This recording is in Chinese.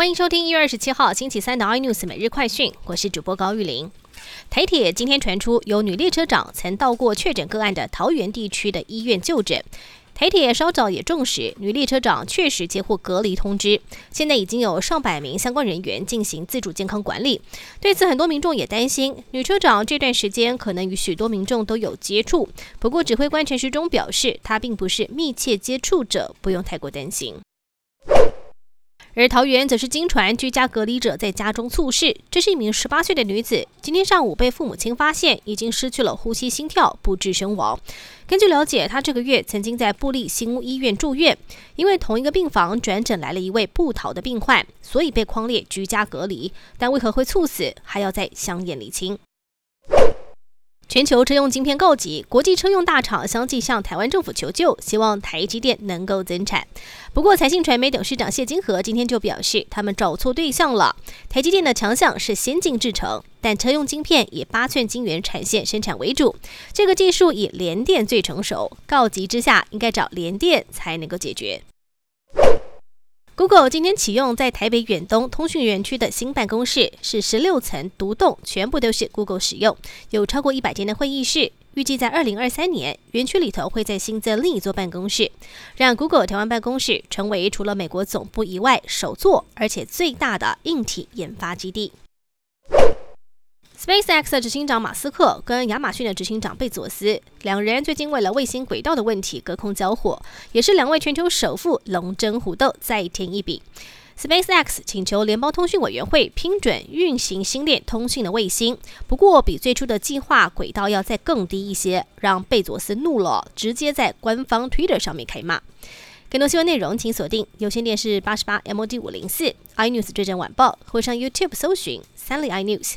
欢迎收听一月二十七号星期三的 iNews 每日快讯，我是主播高玉玲。台铁今天传出有女列车长曾到过确诊个案的桃园地区的医院就诊。台铁稍早也证实，女列车长确实接获隔离通知，现在已经有上百名相关人员进行自主健康管理。对此，很多民众也担心，女车长这段时间可能与许多民众都有接触。不过，指挥官陈时中表示，她并不是密切接触者，不用太过担心。而桃园则是经传居家隔离者在家中猝逝，这是一名十八岁的女子，今天上午被父母亲发现已经失去了呼吸、心跳，不治身亡。根据了解，她这个月曾经在布利新屋医院住院，因为同一个病房转诊来了一位不逃的病患，所以被框列居家隔离。但为何会猝死，还要再相验理清。全球车用晶片告急，国际车用大厂相继向台湾政府求救，希望台积电能够增产。不过，财信传媒董事长谢金河今天就表示，他们找错对象了。台积电的强项是先进制程，但车用晶片以八寸晶圆产线生产为主，这个技术以联电最成熟。告急之下，应该找联电才能够解决。Google 今天启用在台北远东通讯园区的新办公室，是十六层独栋，全部都是 Google 使用，有超过一百间的会议室。预计在二零二三年，园区里头会再新增另一座办公室，让 Google 台湾办公室成为除了美国总部以外首座，而且最大的硬体研发基地。SpaceX 的执行长马斯克跟亚马逊的执行长贝佐斯两人最近为了卫星轨道的问题隔空交火，也是两位全球首富龙争虎斗，再添一笔。SpaceX 请求联邦通讯委员会批准运行星链通讯的卫星，不过比最初的计划轨道要再更低一些，让贝佐斯怒了，直接在官方 Twitter 上面开骂。更多新闻内容，请锁定有线电视八十八 MOD 五零四 iNews 追证晚报，或上 YouTube 搜寻三立 iNews。